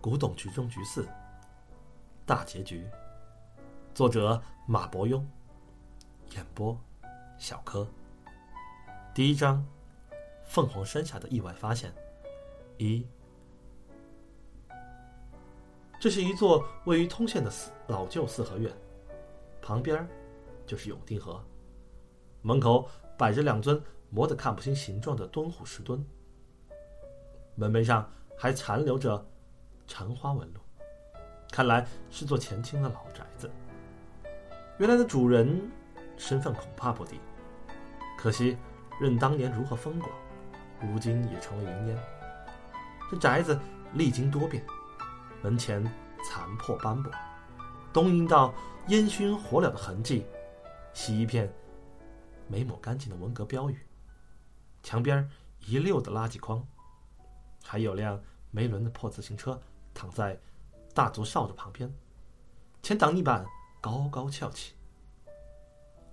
古董局中局四，大结局。作者马伯庸，演播小柯。第一章：凤凰山下的意外发现。一，这是一座位于通县的四老旧四合院，旁边就是永定河，门口摆着两尊磨得看不清形状的敦虎石墩，门楣上还残留着缠花纹路，看来是座前清的老宅子。原来的主人身份恐怕不低，可惜任当年如何风光，如今也成了云烟。这宅子历经多变，门前残破斑驳，东一道烟熏火燎的痕迹，西一片没抹干净的文革标语，墙边一溜的垃圾筐，还有辆梅伦的破自行车躺在大足哨子旁边，前挡泥板。高高翘起，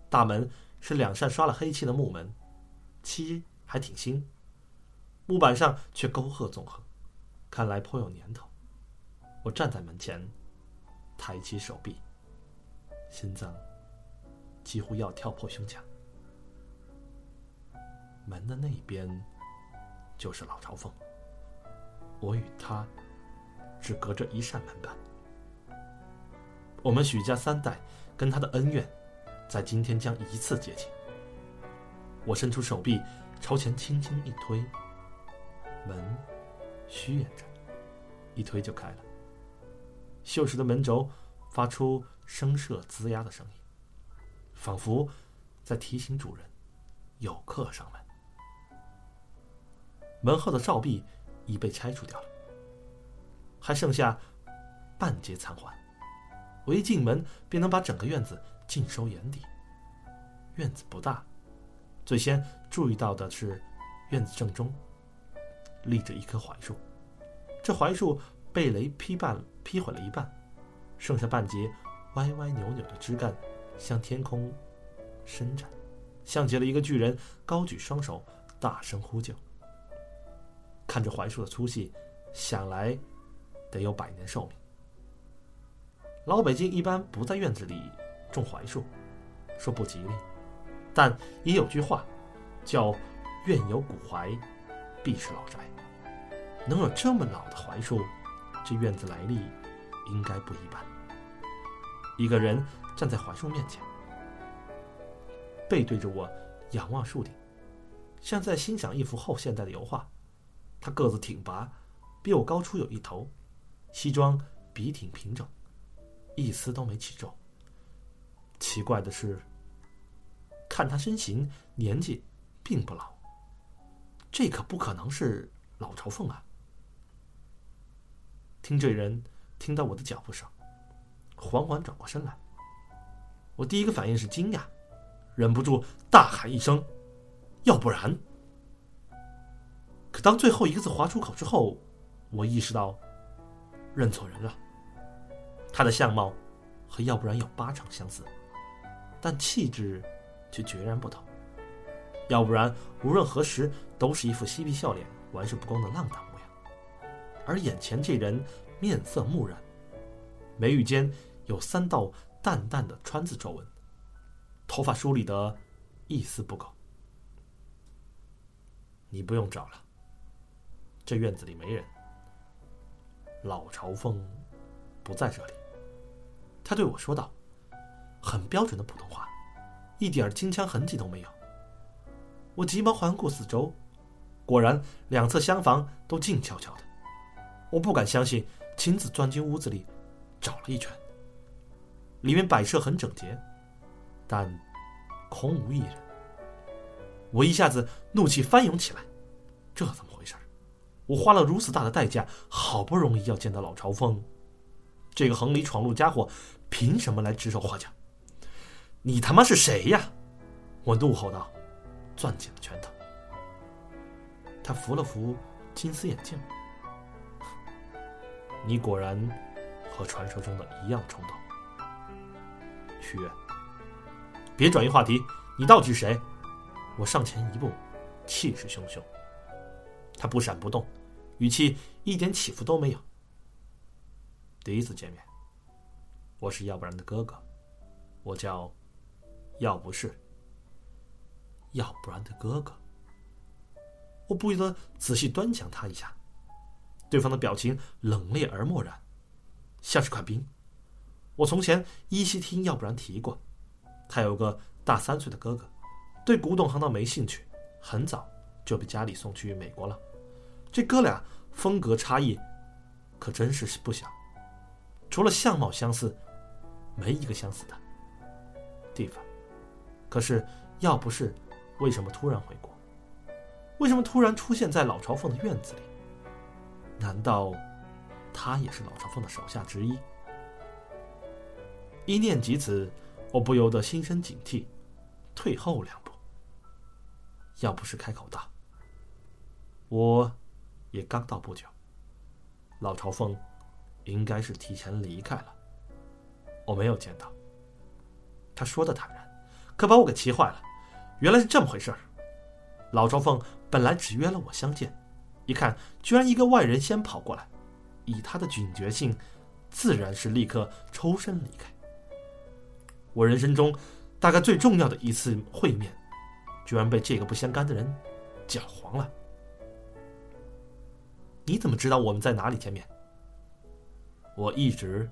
大门是两扇刷了黑漆的木门，漆还挺新，木板上却沟壑纵横，看来颇有年头。我站在门前，抬起手臂，心脏几乎要跳破胸腔。门的那一边就是老朝奉，我与他只隔着一扇门板。我们许家三代跟他的恩怨，在今天将一次结清。我伸出手臂，朝前轻轻一推，门虚掩着，一推就开了。锈蚀的门轴发出声色吱呀的声音，仿佛在提醒主人有客上门。门后的照壁已被拆除掉了，还剩下半截残垣。我一进门便能把整个院子尽收眼底。院子不大，最先注意到的是，院子正中立着一棵槐树。这槐树被雷劈半劈毁了一半，剩下半截歪歪扭扭的枝干向天空伸展，像极了一个巨人高举双手大声呼救。看着槐树的粗细，想来得有百年寿命。老北京一般不在院子里种槐树，说不吉利。但也有句话，叫“院有古槐，必是老宅”。能有这么老的槐树，这院子来历应该不一般。一个人站在槐树面前，背对着我，仰望树顶，像在欣赏一幅后现代的油画。他个子挺拔，比我高出有一头，西装笔挺平整。一丝都没起皱。奇怪的是，看他身形年纪并不老，这可不可能是老朝奉啊！听这人听到我的脚步声，缓缓转过身来，我第一个反应是惊讶，忍不住大喊一声：“要不然！”可当最后一个字划出口之后，我意识到认错人了。他的相貌和要不然有八成相似，但气质却决然不同。要不然无论何时都是一副嬉皮笑脸、玩世不恭的浪荡模样，而眼前这人面色木然，眉宇间有三道淡淡的川字皱纹，头发梳理得一丝不苟。你不用找了，这院子里没人，老朝奉不在这里。他对我说道：“很标准的普通话，一点京腔痕迹都没有。”我急忙环顾四周，果然两侧厢房都静悄悄的。我不敢相信，亲自钻进屋子里找了一圈。里面摆设很整洁，但空无一人。我一下子怒气翻涌起来，这怎么回事？我花了如此大的代价，好不容易要见到老朝奉，这个横里闯入家伙。凭什么来指手画脚？你他妈是谁呀！我怒吼道，攥紧了拳头。他扶了扶金丝眼镜。你果然和传说中的一样冲动。许愿，别转移话题，你到底是谁？我上前一步，气势汹汹。他不闪不动，语气一点起伏都没有。第一次见面。我是要不然的哥哥，我叫要不是要不然的哥哥。我不由得仔细端详他一下，对方的表情冷冽而漠然，像是块冰。我从前依稀听要不然提过，他有个大三岁的哥哥，对古董行当没兴趣，很早就被家里送去美国了。这哥俩风格差异可真是不小，除了相貌相似，没一个相似的地方。可是要不是为什么突然回国，为什么突然出现在老朝奉的院子里？难道他也是老朝奉的手下之一？一念及此，我不由得心生警惕，退后两步。要不是开口道，我也刚到不久，老朝奉应该是提前离开了，我没有见到。他说的坦然，可把我给气坏了。原来是这么回事儿。老朝凤本来只约了我相见，一看居然一个外人先跑过来，以他的警觉性，自然是立刻抽身离开。我人生中大概最重要的一次会面，居然被这个不相干的人搅黄了。你怎么知道我们在哪里见面？我一直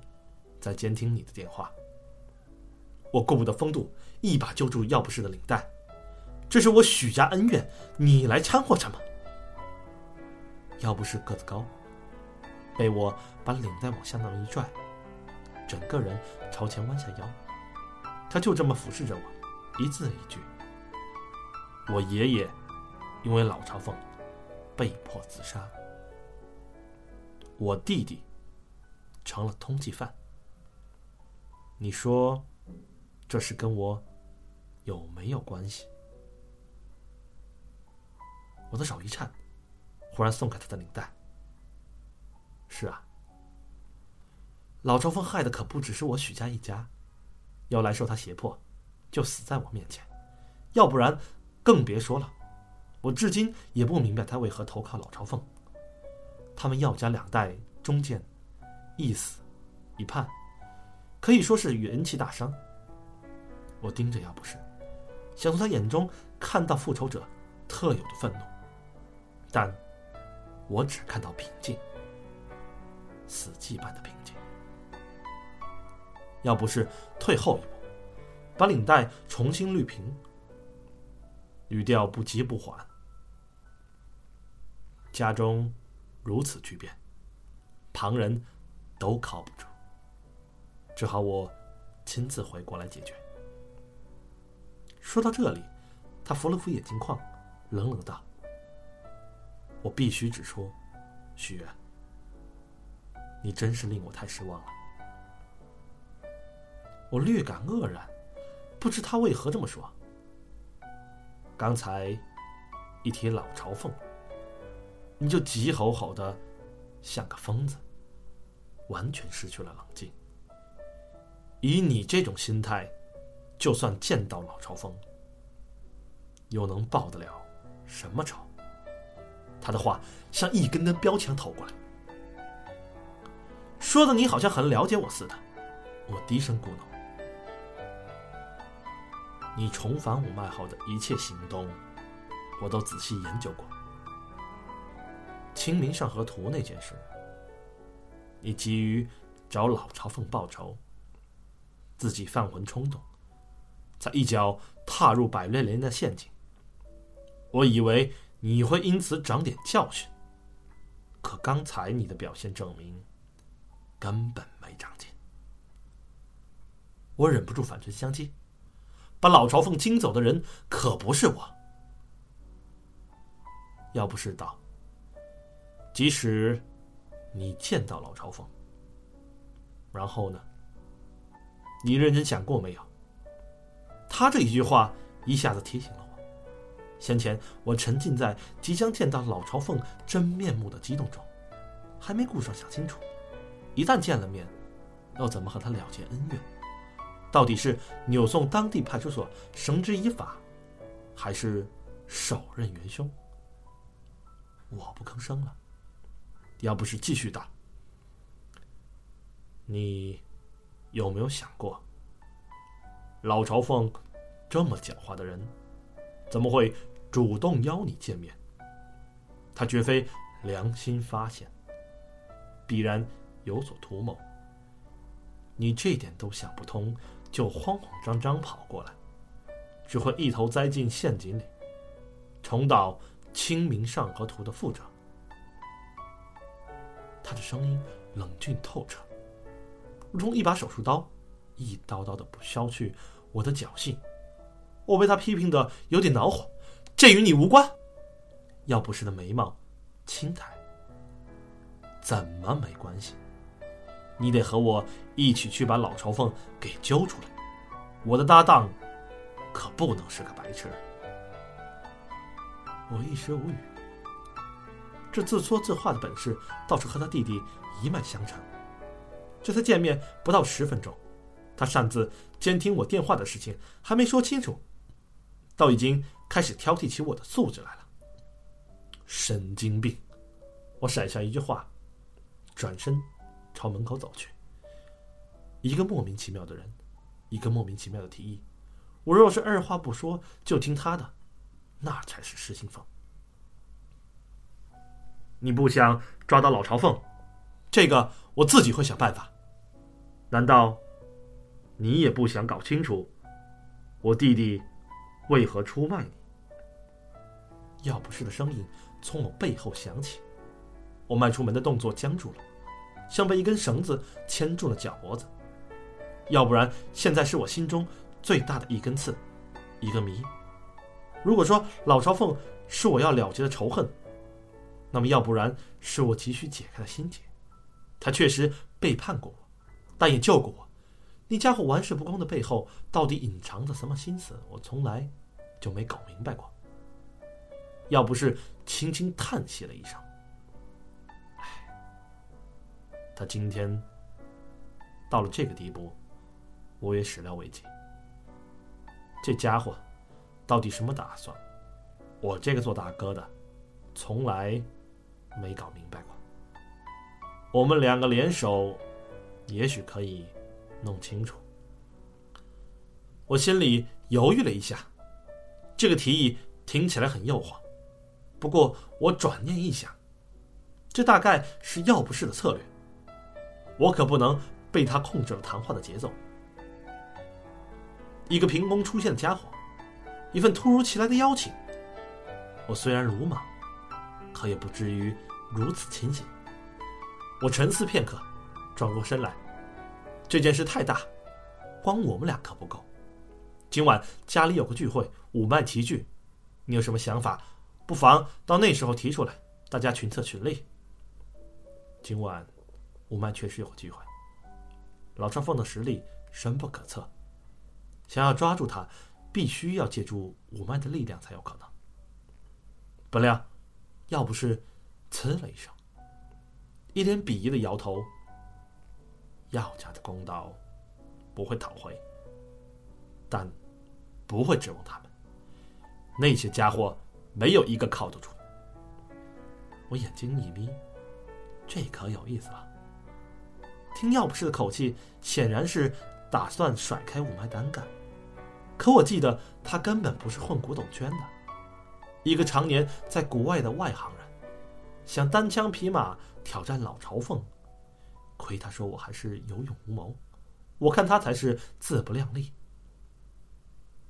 在监听你的电话。我顾不得风度，一把揪住要不是的领带。这是我许家恩怨，你来掺和什么？要不是个子高，被我把领带往下那么一拽，整个人朝前弯下腰。他就这么俯视着我，一字一句。我爷爷因为老朝奉被迫自杀，我弟弟成了通缉犯。你说这事跟我有没有关系？我的手一颤，忽然松开他的领带。是啊，老朝奉害的可不只是我许家一家。要来受他胁迫，就死在我面前；要不然，更别说了。我至今也不明白他为何投靠老朝奉。他们药家两代中间，一死一叛，可以说是元气大伤。我盯着，要不是想从他眼中看到复仇者特有的愤怒，但我只看到平静，死寂般的平静。要不是退后一步，把领带重新捋平，语调不急不缓。家中如此巨变，旁人都靠不住，只好我亲自回国来解决。说到这里，他扶了扶眼镜框，冷冷道：“我必须直说，许愿，你真是令我太失望了。”我略感愕然，不知他为何这么说。刚才一提老朝奉，你就急吼吼的，像个疯子，完全失去了冷静。以你这种心态，就算见到老朝风，又能报得了什么仇？他的话像一根根标枪投过来，说的你好像很了解我似的。我低声咕哝。你重返五脉后的一切行动，我都仔细研究过。清明上河图那件事，你急于找老朝奉报仇，自己犯浑冲动，才一脚踏入百炼莲的陷阱。我以为你会因此长点教训，可刚才你的表现证明，根本没长进。我忍不住反唇相讥。把老朝奉惊走的人可不是我。要不是道，即使你见到老朝奉，然后呢？你认真想过没有？他这一句话一下子提醒了我。先前我沉浸在即将见到老朝奉真面目的激动中，还没顾上想清楚，一旦见了面，要怎么和他了结恩怨？到底是扭送当地派出所绳之以法，还是手刃元凶？我不吭声了。要不是继续打，你有没有想过，老朝奉这么狡猾的人，怎么会主动邀你见面？他绝非良心发现，必然有所图谋。你这点都想不通，就慌慌张张跑过来，只会一头栽进陷阱里，重蹈《清明上河图》的覆辙。他的声音冷峻透彻，如同一把手术刀，一刀刀的削去我的侥幸。我被他批评的有点恼火，这与你无关。要不是的眉毛轻抬，怎么没关系？你得和我一起去把老朝奉给揪出来。我的搭档可不能是个白痴。我一时无语。这自说自话的本事倒是和他弟弟一脉相承。这次见面不到十分钟，他擅自监听我电话的事情还没说清楚，倒已经开始挑剔起我的素质来了。神经病！我甩下一句话，转身朝门口走去。一个莫名其妙的人，一个莫名其妙的提议，我若是二话不说就听他的，那才是失心疯。你不想抓到老朝奉，这个我自己会想办法。难道你也不想搞清楚我弟弟为何出卖你？要不是的声音从我背后响起，我迈出门的动作僵住了，像被一根绳子牵住了脚脖子。要不然，现在是我心中最大的一根刺，一个谜。如果说老朝奉是我要了结的仇恨，那么，要不然是我急需解开的心结。他确实背叛过我，但也救过我。那家伙玩世不恭的背后，到底隐藏着什么心思？我从来就没搞明白过。要不是轻轻叹息了一声，唉，他今天到了这个地步，我也始料未及。这家伙到底什么打算？我这个做大哥的，从来。没搞明白过，我们两个联手，也许可以弄清楚。我心里犹豫了一下，这个提议听起来很诱惑。不过我转念一想，这大概是要不是的策略。我可不能被他控制了谈话的节奏。一个凭空出现的家伙，一份突如其来的邀请。我虽然鲁莽。可也不至于如此清醒。我沉思片刻，转过身来。这件事太大，光我们俩可不够。今晚家里有个聚会，五脉齐聚。你有什么想法？不妨到那时候提出来，大家群策群力。今晚五脉确实有个聚会。老川凤的实力深不可测，想要抓住他，必须要借助五脉的力量才有可能。本料。要不是，呲了一声，一脸鄙夷的摇头。药家的公道不会讨回，但不会指望他们。那些家伙没有一个靠得住。我眼睛一眯，这可有意思了。听药不士的口气，显然是打算甩开雾霾单干。可我记得他根本不是混古董圈的。一个常年在国外的外行人，想单枪匹马挑战老朝奉，亏他说我还是有勇无谋，我看他才是自不量力。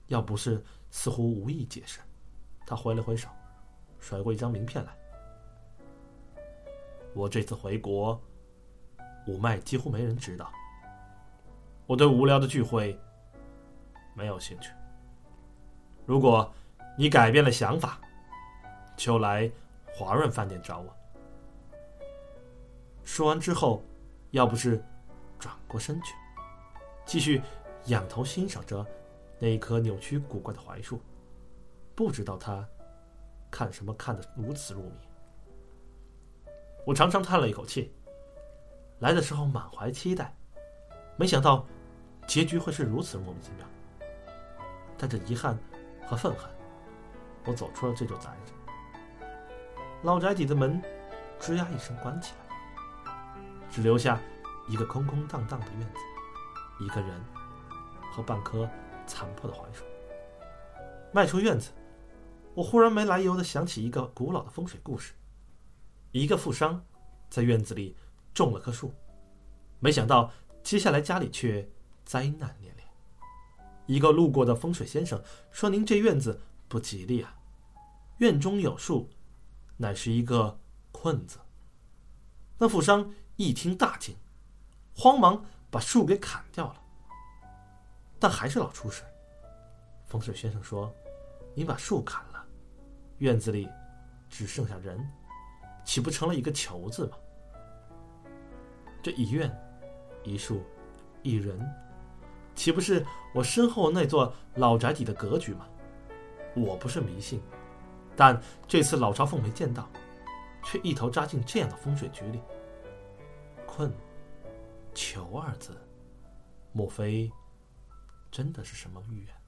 要不是似乎无意解释，他挥了挥手，甩过一张名片来。我这次回国，五脉几乎没人知道。我对无聊的聚会没有兴趣。如果你改变了想法。就来华润饭店找我。说完之后，要不是转过身去，继续仰头欣赏着那一棵扭曲古怪的槐树，不知道他看什么看得如此入迷。我长长叹了一口气。来的时候满怀期待，没想到结局会是如此莫名其妙。带着遗憾和愤恨，我走出了这座宅子。老宅底的门，吱呀一声关起来，只留下一个空空荡荡的院子，一个人和半棵残破的槐树。迈出院子，我忽然没来由的想起一个古老的风水故事：一个富商在院子里种了棵树，没想到接下来家里却灾难连连。一个路过的风水先生说：“您这院子不吉利啊，院中有树，乃是一个困字。”那富商一听大惊，慌忙把树给砍掉了。但还是老出事。风水先生说：“你把树砍了，院子里只剩下人，岂不成了一个囚字吗？”这一院一树一人，岂不是我身后那座老宅邸的格局吗？我不是迷信，但这次老朝奉没见到。却一头扎进这样的风水局里。困，求二字，莫非真的是什么预言？